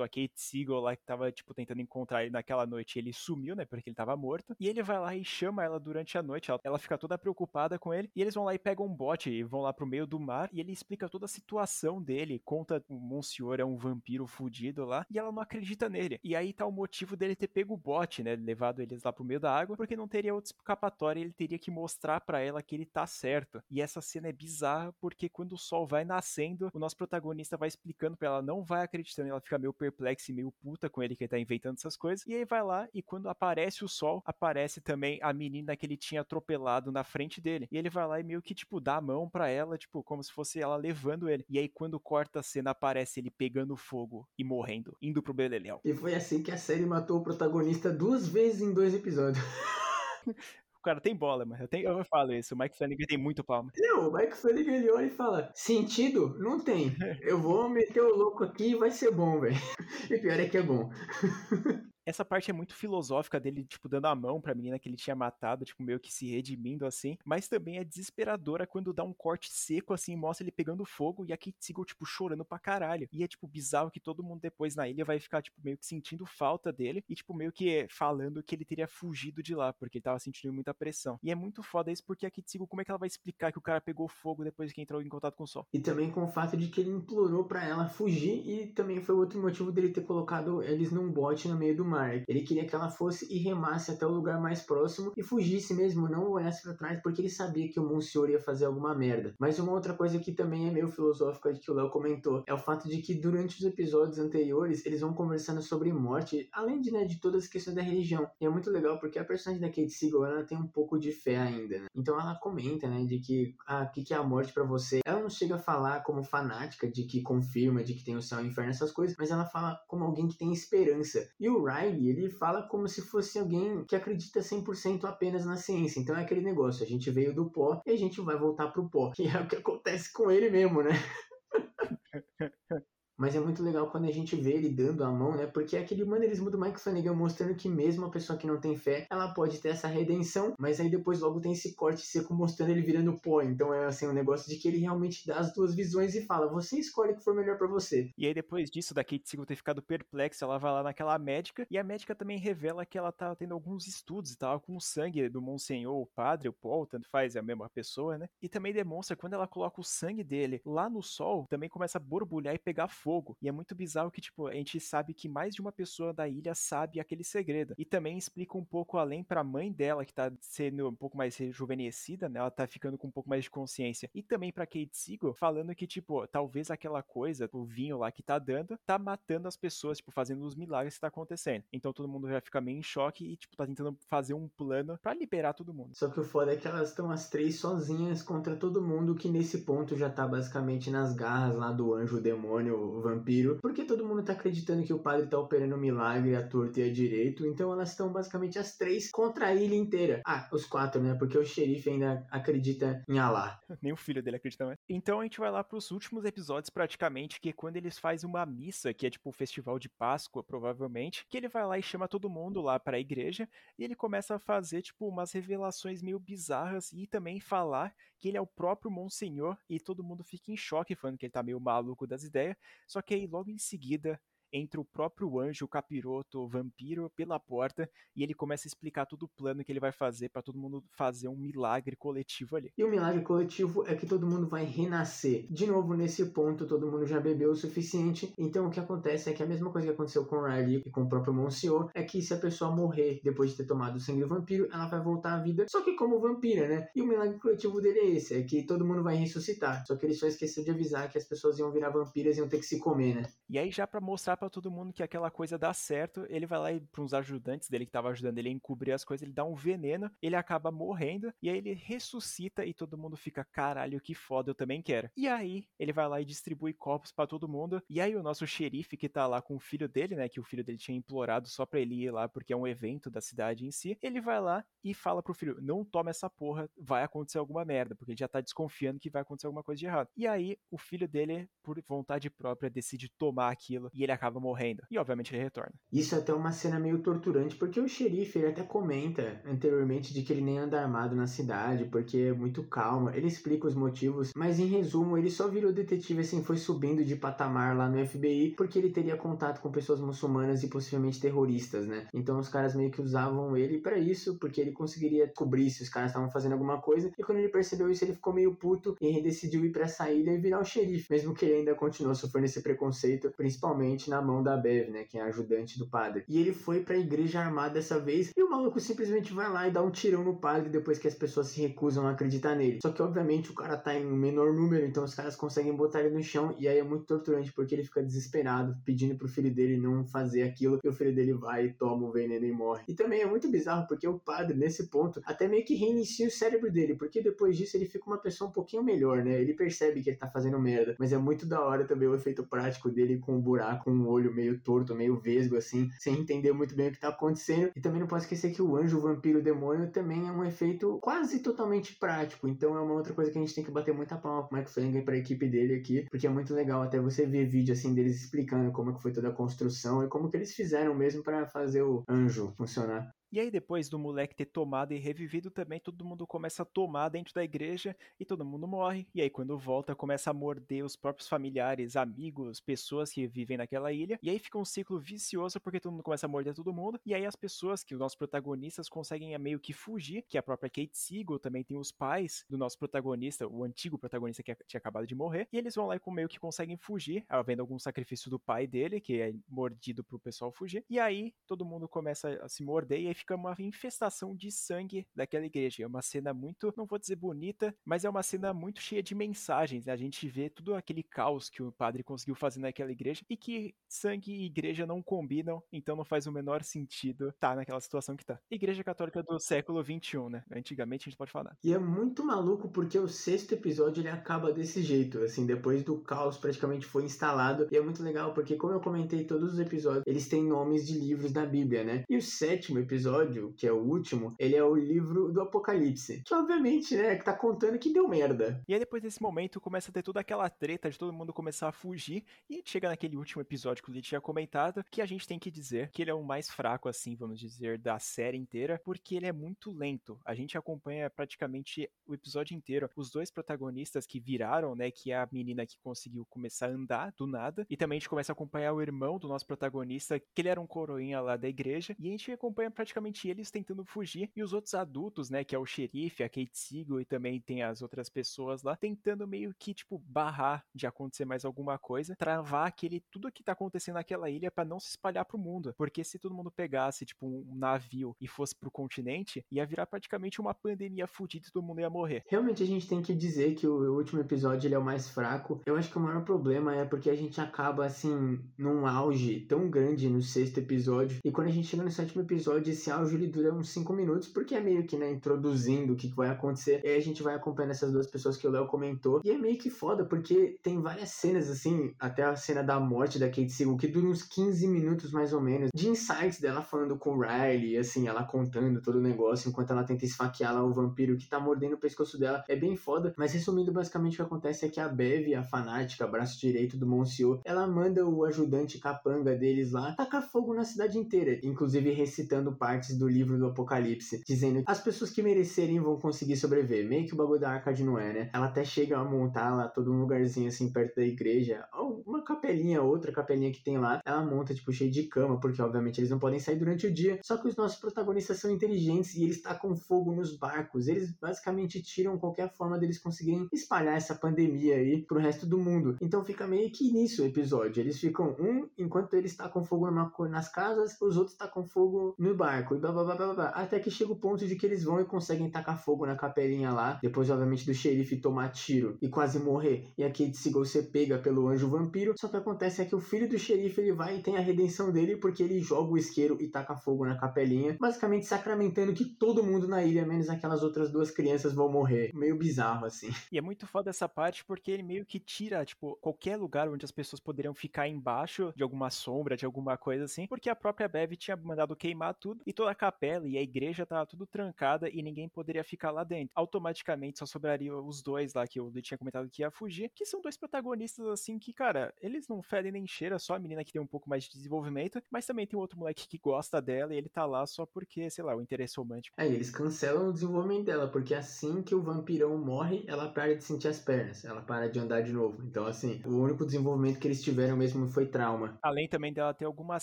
a Kate Siegel lá que tava, tipo, tentando encontrar ele naquela noite. Ele sumiu, né? Porque ele tava morto. E ele vai lá e chama ela durante a noite. Ela, ela fica toda preocupada com ele. E eles vão lá e pegam um bote e vão lá pro meio do mar. E ele explica toda a situação dele. Conta o Monsieur é um vampiro fudido lá. E ela não acredita nele. E aí tá o motivo dele ter pego o bote, né? Levado eles lá pro meio da água. Porque não teria outra escapatória. Ele teria que mostrar para ela que ele tá certo. E essa cena é bizarra porque quando o sol vai nascendo, o nosso protagonista vai explicando para ela, não vai acreditando. Ela fica meio perplexa e meio puta com ele que ele tá inventando essas coisas. E aí vai lá e quando aparece o sol, aparece também a menina que ele tinha atropelado na frente dele. E ele vai lá e meio que, tipo, dá a mão pra ela, tipo, como se fosse ela levando ele. E aí quando corta a cena, aparece ele pegando fogo e morrendo, indo pro Beleléu. E foi assim que a série matou o protagonista duas vezes em dois episódios. <laughs> O cara tem bola, mas eu, tenho, eu falo isso. O Mike Flanagan tem muito palma. Não, o Mike Flanagan ele olha e fala: sentido? Não tem. <laughs> Eu vou meter o louco aqui e vai ser bom, velho. <laughs> E pior é que é bom. <laughs> essa parte é muito filosófica dele, tipo, dando a mão pra menina que ele tinha matado, tipo, meio que se redimindo assim. Mas também é desesperadora quando dá um corte seco, assim, mostra ele pegando fogo e a Kate tipo, chorando pra caralho. E é, tipo, bizarro que todo mundo depois na ilha vai ficar, tipo, meio que sentindo falta dele e, tipo, meio que falando que ele teria fugido de lá, porque ele tava sentindo muita pressão. E é muito foda isso porque a Kate como é que ela vai explicar que o cara pegou fogo depois que entrou em contato com o sol? E também com o fato de que ele implorou para ela fugir e também foi outro motivo dele ter colocado eles num bote no meio do Ele queria que ela fosse e remasse até o lugar mais próximo e fugisse mesmo, não olhasse para trás, porque ele sabia que o Monsieur ia fazer alguma merda. Mas uma outra coisa que também é meio filosófica que o Léo comentou é o fato de que durante os episódios anteriores eles vão conversando sobre morte, além de, né, de todas as questões da religião. E é muito legal porque a personagem da Kate Siegel ela tem um pouco de fé ainda, né? Então ela comenta, né, de que ah, o que, que é a morte para você. Ela não chega a falar como fanática de que confirma, de que tem o céu e o inferno, essas coisas, mas ela fala como alguém que tem esperança. E o Riley, ele fala como se fosse alguém que acredita 100% apenas na ciência. Então é aquele negócio, a gente veio do pó e a gente vai voltar pro pó. <laughs> E é o que acontece com ele mesmo, né? <laughs> Mas é muito legal quando a gente vê ele dando a mão, né? Porque é aquele maneirismo do Mike Flanagan mostrando que mesmo a pessoa que não tem fé, ela pode ter essa redenção, mas aí depois logo tem esse corte seco mostrando ele virando pó. Então é assim um negócio de que ele realmente dá as duas visões e fala: você escolhe o que for melhor para você. E aí depois disso, da Kate Siegel ter ficado perplexa, ela vai lá naquela médica e a médica também revela que ela tá tendo alguns estudos e tal com o sangue do Monsenhor, o padre, o Paul, tanto faz, é a mesma pessoa, né? E também demonstra quando ela coloca o sangue dele lá no sol, também começa a borbulhar e pegar fogo. E é muito bizarro que, tipo, a gente sabe que mais de uma pessoa da ilha sabe aquele segredo. E também explica um pouco além pra mãe dela, que tá sendo um pouco mais rejuvenescida, né? Ela tá ficando com um pouco mais de consciência. E também pra Kate Siegel, falando que, tipo, talvez aquela coisa, o vinho lá que tá dando, tá matando as pessoas, tipo, fazendo os milagres que tá acontecendo. Então todo mundo já fica meio em choque e, tipo, tá tentando fazer um plano para liberar todo mundo. Só que o foda é que elas estão as três sozinhas contra todo mundo, que nesse ponto já tá basicamente nas garras lá do anjo, demônio, o vampiro. Porque todo mundo tá acreditando que o padre tá operando um milagre à torta e à direito, então elas estão basicamente as três contra a ilha inteira. Ah, os quatro, né? Porque o xerife ainda acredita em Alá. <laughs> Nem o filho dele acredita mais. Então a gente vai lá pros últimos episódios, praticamente, que é quando eles fazem uma missa, que é tipo o festival de Páscoa, provavelmente, que ele vai lá e chama todo mundo lá para a igreja, e ele começa a fazer, tipo, umas revelações meio bizarras e também falar que ele é o próprio Monsenhor, e todo mundo fica em choque, falando que ele tá meio maluco das ideias, só que aí logo em seguida entra o próprio anjo, o capiroto, o vampiro pela porta e ele começa a explicar todo o plano que ele vai fazer para todo mundo fazer um milagre coletivo ali. E o milagre coletivo é que todo mundo vai renascer. De novo, nesse ponto, todo mundo já bebeu o suficiente. Então, o que acontece é que a mesma coisa que aconteceu com o Riley e com o próprio Monsieur é que se a pessoa morrer depois de ter tomado o sangue do vampiro, ela vai voltar à vida, só que como vampira, né? E o milagre coletivo dele é esse, é que todo mundo vai ressuscitar. Só que ele só esqueceu de avisar que as pessoas iam virar vampiras e iam ter que se comer, né? E aí, já para mostrar para todo mundo que aquela coisa dá certo, ele vai lá e para uns ajudantes dele que estavam ajudando ele a encobrir as coisas, ele dá um veneno, ele acaba morrendo e aí ele ressuscita e todo mundo fica, caralho, que foda, eu também quero. E aí, ele vai lá e distribui copos para todo mundo. E aí o nosso xerife que tá lá com o filho dele, né, que o filho dele tinha implorado só para ele ir lá porque é um evento da cidade em si, ele vai lá e fala pro filho: "Não toma essa porra, vai acontecer alguma merda", porque ele já tá desconfiando que vai acontecer alguma coisa de errado. E aí o filho dele, por vontade própria, decide tomar aquilo e ele acaba morrendo. E obviamente ele retorna. Isso é até uma cena meio torturante, porque o xerife ele até comenta anteriormente de que ele nem anda armado na cidade, porque é muito calmo. Ele explica os motivos, mas em resumo, ele só virou detetive assim, foi subindo de patamar lá no FBI, porque ele teria contato com pessoas muçulmanas e possivelmente terroristas, né? Então os caras meio que usavam ele para isso, porque ele conseguiria cobrir se os caras estavam fazendo alguma coisa. E quando ele percebeu isso, ele ficou meio puto e decidiu ir para ilha e virar o xerife, mesmo que ele ainda continuou sofrendo esse preconceito, principalmente na mão da Bev, né, que é a ajudante do padre. E ele foi para a igreja armada dessa vez e o maluco simplesmente vai lá e dá um tirão no padre depois que as pessoas se recusam a acreditar nele. Só que obviamente o cara tá em um menor número, então os caras conseguem botar ele no chão e aí é muito torturante porque ele fica desesperado, pedindo pro filho dele não fazer aquilo e o filho dele vai toma o veneno e morre. E também é muito bizarro porque o padre nesse ponto até meio que reinicia o cérebro dele, porque depois disso ele fica uma pessoa um pouquinho melhor, né? Ele percebe que ele tá fazendo merda, mas é muito da hora também o efeito prático dele com o buraco, um olho meio torto meio vesgo, assim, sem entender muito bem o que tá acontecendo. E também não posso esquecer que o anjo, o vampiro, o demônio também é um efeito quase totalmente prático. Então é uma outra coisa que a gente tem que bater muita palma pro Mike Flanagan e pra equipe dele aqui, porque é muito legal até você ver vídeo, assim, deles explicando como que foi toda a construção e como que eles fizeram mesmo para fazer o anjo funcionar. E aí, depois do moleque ter tomado e revivido também, todo mundo começa a tomar dentro da igreja e todo mundo morre. E aí, quando volta, começa a morder os próprios familiares, amigos, pessoas que vivem naquela ilha. E aí fica um ciclo vicioso porque todo mundo começa a morder todo mundo. E aí, as pessoas que os nossos protagonistas conseguem meio que fugir, que a própria Kate Siegel também tem os pais do nosso protagonista, o antigo protagonista que tinha acabado de morrer. E eles vão lá e meio que conseguem fugir, havendo algum sacrifício do pai dele, que é mordido pro pessoal fugir. E aí, todo mundo começa a se morder e aí fica uma infestação de sangue daquela igreja. É uma cena muito, não vou dizer bonita, mas é uma cena muito cheia de mensagens. Né? A gente vê tudo aquele caos que o padre conseguiu fazer naquela igreja e que sangue e igreja não combinam, então não faz o menor sentido estar tá naquela situação que tá. Igreja Católica do século 21, né? Antigamente a gente pode falar. E é muito maluco porque o sexto episódio ele acaba desse jeito, assim, depois do caos praticamente foi instalado. E é muito legal porque, como eu comentei, todos os episódios eles têm nomes de livros da Bíblia, né? E o sétimo episódio, que é o último, ele é o livro do Apocalipse. Que obviamente, né, que tá contando que deu merda. E aí depois desse momento começa a ter toda aquela treta de todo mundo começar a fugir. E chega naquele último episódio que o Lee tinha comentado, que a gente tem que dizer que ele é o mais fraco, assim, vamos dizer, da série inteira, porque ele é muito lento. A gente acompanha praticamente o episódio inteiro. Os dois protagonistas que viraram, né, que é a menina que conseguiu começar a andar do nada, e também a gente começa a acompanhar o irmão do nosso protagonista, que ele era um coroinha lá da igreja, e a gente acompanha praticamente eles tentando fugir, e os outros adultos, né, que é o xerife, a Kate Siegel e também tem as outras pessoas lá, tentando meio que, tipo, barrar de acontecer mais alguma coisa, travar aquele, tudo que tá acontecendo naquela ilha para não se espalhar pro mundo, porque se todo mundo pegasse, tipo, um navio e fosse pro continente, ia virar praticamente uma pandemia fudida e todo mundo ia morrer. Realmente a gente tem que dizer que o último episódio ele é o mais fraco. Eu acho que o maior problema é porque a gente acaba assim num auge tão grande no sexto episódio e quando a gente chega no sétimo episódio esse auge ele dura uns cinco minutos porque é meio que né introduzindo o que vai acontecer. E aí a gente vai acompanhando essas duas pessoas que o Léo comentou e é meio que foda porque tem várias cenas assim, até a cena da morte da Kate Siegel que dura uns 15 minutos mais ou menos de insights dela falando com o Riley, assim, ela contando todo o negócio enquanto ela tenta esfaquear lá o vampiro que tá mordendo o pescoço dela. É bem foda, mas resumindo basicamente o que acontece é que a Bev, a fanática, braço direito do Monsieur, ela manda o ajudante capanga deles lá tacar fogo na cidade inteira, inclusive recitando partes do livro do Apocalipse, dizendo que as pessoas que merecerem vão conseguir sobreviver, meio que o bagulho da Arca de Noé, né? Ela até chega a montar lá todo um lugarzinho assim perto da igreja, uma capelinha, outra capelinha que tem lá, ela monta tipo cheio de cama, porque obviamente eles não podem sair durante o dia, só que os nossos protagonistas são inteligentes e eles tacam fogo nos barcos, eles basicamente tiram qualquer forma deles conseguirem espalhar essa pandemia aí pro resto do mundo. Então fica meio que nisso o episódio. Eles ficam um enquanto eles tacam fogo numa, nas casas, os outros tacam fogo no barco e blá, blá blá blá blá. Até que chega o ponto de que eles vão e conseguem tacar fogo na capelinha lá. Depois, obviamente, do xerife tomar tiro e quase morrer. E a Kate Siegel ser pega pelo anjo vampiro. Só que acontece é que o filho do xerife ele vai e tem a redenção dele porque ele joga o isqueiro e taca fogo na capelinha. Basicamente sacramentando que todo mundo na ilha, menos aquelas outras duas crianças, vão morrer. Meio bizarro assim. E é muito foda essa parte porque ele meio que tira, tipo, qualquer lugar onde as pessoas poderiam ficar embaixo de alguma sombra, de alguma coisa assim, porque a própria Bev tinha mandado queimar tudo e toda a capela e a igreja tava tudo trancada e ninguém poderia ficar lá dentro. Automaticamente só sobraria os dois lá que eu tinha comentado que ia fugir, que são dois protagonistas assim que, cara, eles não fedem nem cheira, só a menina que tem um pouco mais de desenvolvimento, mas também tem outro moleque que gosta dela e ele tá lá só porque, sei lá, o interesse romântico. É, eles cancelam o desenvolvimento dela, porque assim que o vampirão morre, ela para de sentir as pernas, ela para de andar de novo. Então, assim, o único desenvolvimento que eles tiveram mesmo foi trauma. Além também dela ter algumas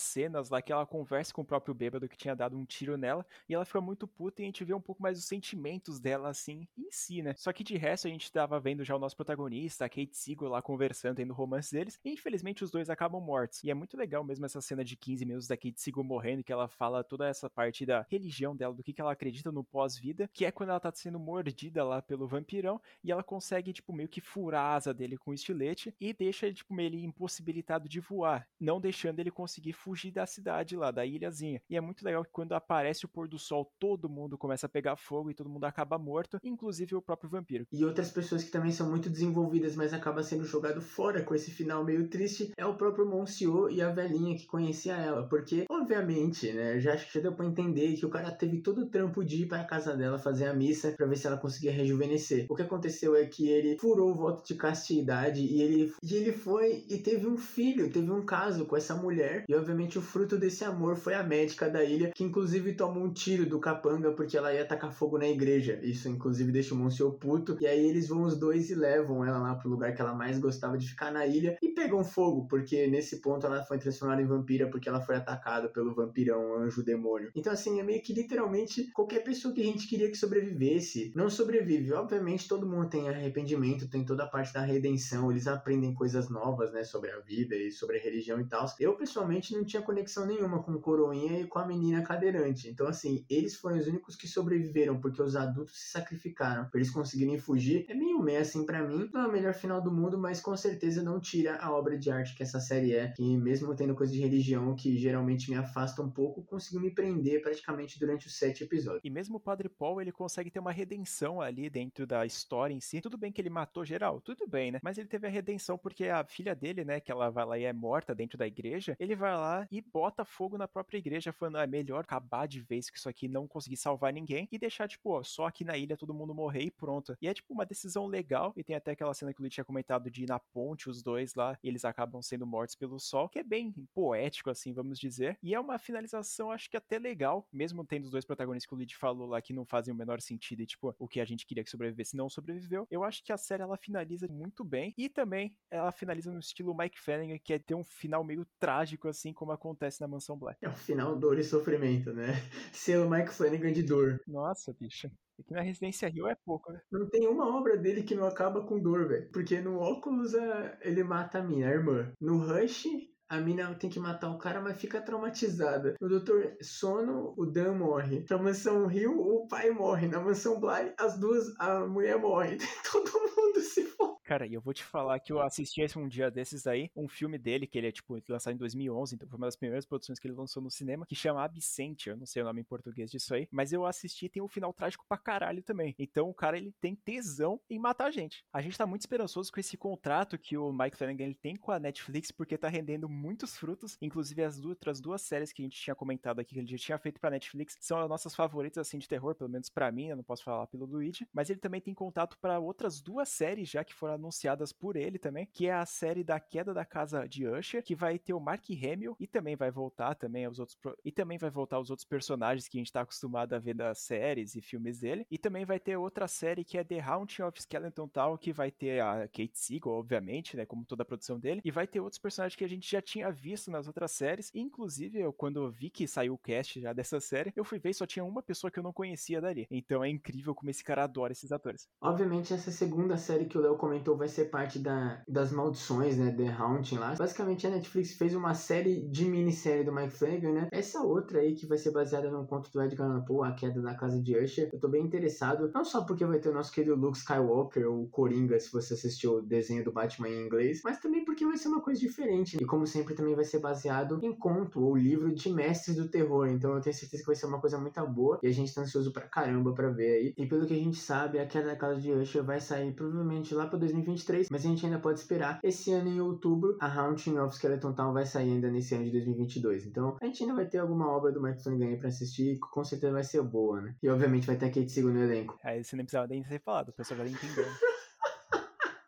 cenas lá que ela conversa com o próprio bêbado que tinha dado um tiro nela, e ela fica muito puta e a gente vê um pouco mais os sentimentos dela, assim, em si, né? Só que de resto a gente tava vendo já o nosso protagonista, a Kate Siegel lá conversando, tendo o romance deles, e infelizmente os dois acabam mortos. E é muito legal mesmo essa cena de 15 minutos da Kate Siegel morrendo, que ela fala toda essa parte da religião dela, do que, que ela acredita no pós-vida, que é quando ela tá sendo mordida lá pelo vampirão, e ela consegue, tipo, meio que furar a asa dele com o estilete e deixa ele, tipo, meio impossibilitado de voar, não deixando ele conseguir fugir da cidade lá, da ilhazinha. E é muito legal que quando aparece o pôr do sol, todo mundo começa a pegar fogo e todo mundo acaba morto, inclusive o próprio vampiro. E outras pessoas que também são muito desenvolvidas, mas acaba sendo jogado fora com esse final meio triste, é o próprio Monsieur e a velhinha que conhecia ela, porque obviamente, né? Já acho que já deu pra entender que o cara teve todo o trampo de ir pra casa dela fazer a missa para ver se ela conseguia rejuvenescer. O que aconteceu é que ele furou o voto de castidade e ele, e ele foi e teve um filho, teve um caso com essa mulher. E obviamente o fruto desse amor foi a médica da ilha, que inclusive tomou um tiro do capanga porque ela ia tacar fogo na igreja. Isso inclusive deixa o Monsieur puto. E aí eles vão os dois e levam ela lá pro lugar que ela mais gostava de ficar na ilha e pegam fogo, porque nesse ponto ela foi transformada em vampira porque ela foi atacada pelo vampirão, anjo demônio. Então assim, é meio que literalmente qualquer pessoa que a gente queria que sobrevivesse, não sobrevive. Obviamente todo mundo tem arrependimento, tem toda a parte da redenção, eles aprendem coisas novas, né, sobre a vida e sobre a religião e tal. Eu pessoalmente não tinha conexão nenhuma com o Coroinha e com a menina cadeirante. Então assim, eles foram os únicos que sobreviveram porque os adultos se sacrificaram para eles conseguirem fugir. É meio meio assim para mim. Não é o melhor final do mundo, mas com certeza não tira a obra de arte que essa série é, que mesmo tendo coisa de religião que geralmente me afasta um pouco, conseguiu me prender praticamente durante os sete episódios. E mesmo o Padre Paul, ele consegue ter uma redenção ali dentro da história em si. Tudo bem que ele matou geral, tudo bem, né? Mas ele teve a redenção porque a filha dele, né, que ela vai lá e é morta dentro da igreja, ele vai lá e bota fogo na própria igreja, falando, ah, é melhor acabar de vez que isso aqui não conseguir salvar ninguém e deixar, tipo, ó, só aqui na ilha todo mundo morrer e pronto. E é, tipo, uma decisão legal e tem até aquela cena que o Lee tinha comentado de ir na ponte os dois lá e eles acabam sendo mortos pelo sol, que é bem poético, assim, vamos dizer. E é uma finalização, acho que até legal, mesmo tendo os dois protagonistas que o Lid falou lá que não fazem o menor sentido e, tipo, o que a gente queria que sobrevivesse não sobreviveu. Eu acho que a série ela finaliza muito bem e também ela finaliza no estilo Mike Flanagan, que é ter um final meio trágico, assim como acontece na Mansão Black. É um final dor e sofrimento, né? <laughs> Ser o Mike Flanagan de dor. Nossa, bicho. Aqui na Residência Rio é pouco, né? Não tem uma obra dele que não acaba com dor, velho. Porque no óculos ele mata a minha a irmã. No Rush, a mina tem que matar o cara, mas fica traumatizada. No Doutor Sono, o Dan morre. Na Mansão Rio, o pai morre. Na Mansão Bly, as duas, a mulher morre. <laughs> Todo mundo se Cara, e eu vou te falar que eu assisti esse um dia desses aí, um filme dele, que ele é, tipo, lançado em 2011, então foi uma das primeiras produções que ele lançou no cinema, que chama Absente, eu não sei o nome em português disso aí, mas eu assisti tem um final trágico pra caralho também. Então o cara, ele tem tesão em matar a gente. A gente tá muito esperançoso com esse contrato que o Mike Flanagan ele tem com a Netflix, porque tá rendendo muitos frutos, inclusive as outras duas séries que a gente tinha comentado aqui, que ele já tinha feito pra Netflix, são as nossas favoritas, assim, de terror, pelo menos para mim, eu não posso falar pelo Luigi, mas ele também tem contato para outras duas séries já que foram anunciadas por ele também, que é a série da Queda da Casa de Usher, que vai ter o Mark Hamill e também vai voltar também os outros e também vai voltar os outros personagens que a gente tá acostumado a ver das séries e filmes dele. E também vai ter outra série que é The Haunting of Skeleton Town, que vai ter a Kate Siegel, obviamente, né, como toda a produção dele, e vai ter outros personagens que a gente já tinha visto nas outras séries. Inclusive, eu quando vi que saiu o cast já dessa série, eu fui ver e só tinha uma pessoa que eu não conhecia dali. Então é incrível como esse cara adora esses atores. Obviamente essa segunda série que o Léo comentou vai ser parte da, das maldições, né? The Haunting lá. Basicamente a Netflix fez uma série de minissérie do Mike Flanagan, né? Essa outra aí que vai ser baseada no conto do Edgar Allan Poe, A Queda da Casa de Usher. Eu tô bem interessado, não só porque vai ter o nosso querido Luke Skywalker, o Coringa, se você assistiu o desenho do Batman em inglês, mas também porque vai ser uma coisa diferente. E como sempre também vai ser baseado em conto ou livro de mestres do terror. Então eu tenho certeza que vai ser uma coisa muito boa e a gente tá ansioso pra caramba pra ver aí. E pelo que a gente sabe, A Queda da Casa de Usher vai sair provavelmente lá pra 2023, mas a gente ainda pode esperar. Esse ano, em outubro, a Haunting of Skeleton Town vai sair ainda nesse ano de 2022. Então, a gente ainda vai ter alguma obra do Mike Flanagan pra assistir, com certeza vai ser boa, né? E obviamente vai ter a Kate Siegel no elenco. Aí você nem precisava nem ser falado, o pessoal já entendeu. <laughs>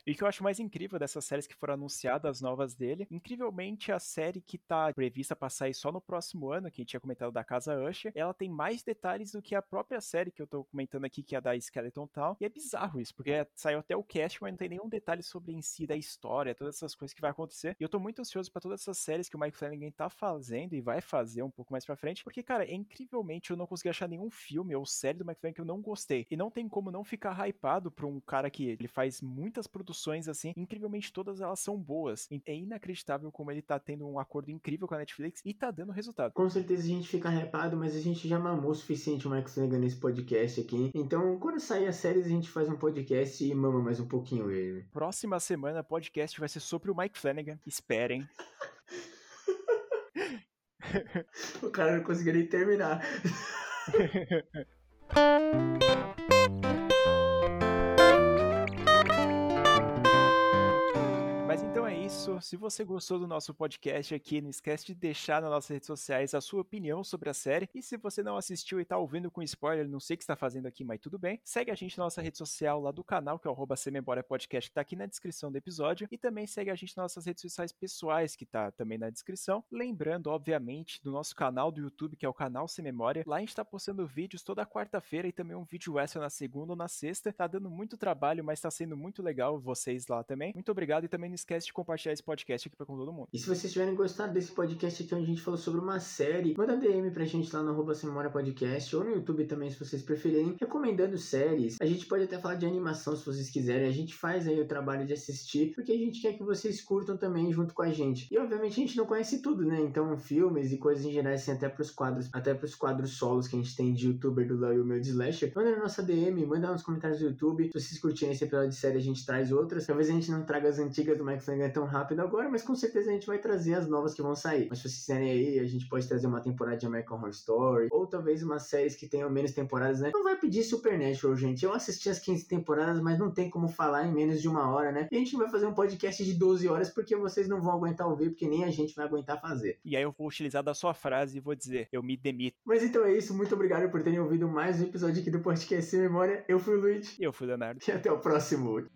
E o que eu acho mais incrível dessas séries que foram anunciadas, novas dele, incrivelmente a série que tá prevista pra sair só no próximo ano, que a gente tinha comentado da Casa Usher, ela tem mais detalhes do que a própria série que eu tô comentando aqui, que é a da Skeleton Town. E é bizarro isso, porque saiu até o cast, mas não tem nenhum detalhe sobre em si da história, todas essas coisas que vai acontecer. E eu tô muito ansioso para todas essas séries que o Mike Flanagan tá fazendo e vai fazer um pouco mais pra frente, porque, cara, é incrivelmente eu não consegui achar nenhum filme ou série do Mike Flanagan que eu não gostei. E não tem como não ficar hypado pra um cara que ele faz muitas produções produções, assim, incrivelmente todas elas são boas. É inacreditável como ele tá tendo um acordo incrível com a Netflix e tá dando resultado. Com certeza a gente fica repado, mas a gente já mamou o suficiente o Max Flanagan nesse podcast aqui. Então, quando sair as séries, a gente faz um podcast e mama mais um pouquinho ele. Próxima semana, podcast vai ser sobre o Mike Flanagan. Esperem. <laughs> o cara não conseguiu nem terminar. <laughs> isso. Se você gostou do nosso podcast aqui, não esquece de deixar nas nossas redes sociais a sua opinião sobre a série. E se você não assistiu e tá ouvindo com spoiler, não sei o que está fazendo aqui, mas tudo bem. Segue a gente na nossa rede social lá do canal, que é o arroba Podcast, que tá aqui na descrição do episódio. E também segue a gente nas nossas redes sociais pessoais, que tá também na descrição. Lembrando, obviamente, do nosso canal do YouTube, que é o canal Sem Memória. Lá a gente tá postando vídeos toda quarta-feira e também um vídeo extra na segunda ou na sexta. Tá dando muito trabalho, mas tá sendo muito legal vocês lá também. Muito obrigado e também não esquece de compartilhar esse podcast aqui pra com todo mundo. E se vocês tiverem gostado desse podcast aqui onde a gente falou sobre uma série, manda DM pra gente lá no arroba Sem Memória Podcast ou no YouTube também, se vocês preferirem, recomendando séries. A gente pode até falar de animação se vocês quiserem. A gente faz aí o trabalho de assistir, porque a gente quer que vocês curtam também junto com a gente. E obviamente a gente não conhece tudo, né? Então, filmes e coisas em geral, assim, até pros quadros, até pros quadros solos que a gente tem de youtuber do Léo e o meu de Slasher, manda na nossa DM, manda nos comentários do YouTube. Se vocês curtirem esse episódio de série, a gente traz outras. Talvez a gente não traga as antigas do Mike Flanagan tão rápido agora, mas com certeza a gente vai trazer as novas que vão sair. Mas se vocês quiserem aí, a gente pode trazer uma temporada de American Horror Story, ou talvez umas séries que tenham menos temporadas, né? Não vai pedir Supernatural, gente. Eu assisti as 15 temporadas, mas não tem como falar em menos de uma hora, né? E a gente vai fazer um podcast de 12 horas porque vocês não vão aguentar ouvir, porque nem a gente vai aguentar fazer. E aí eu vou utilizar da sua frase e vou dizer, eu me demito. Mas então é isso, muito obrigado por terem ouvido mais um episódio aqui do Podcast Sem Memória. Eu fui o Luiz. E eu fui o Leonardo. E até o próximo.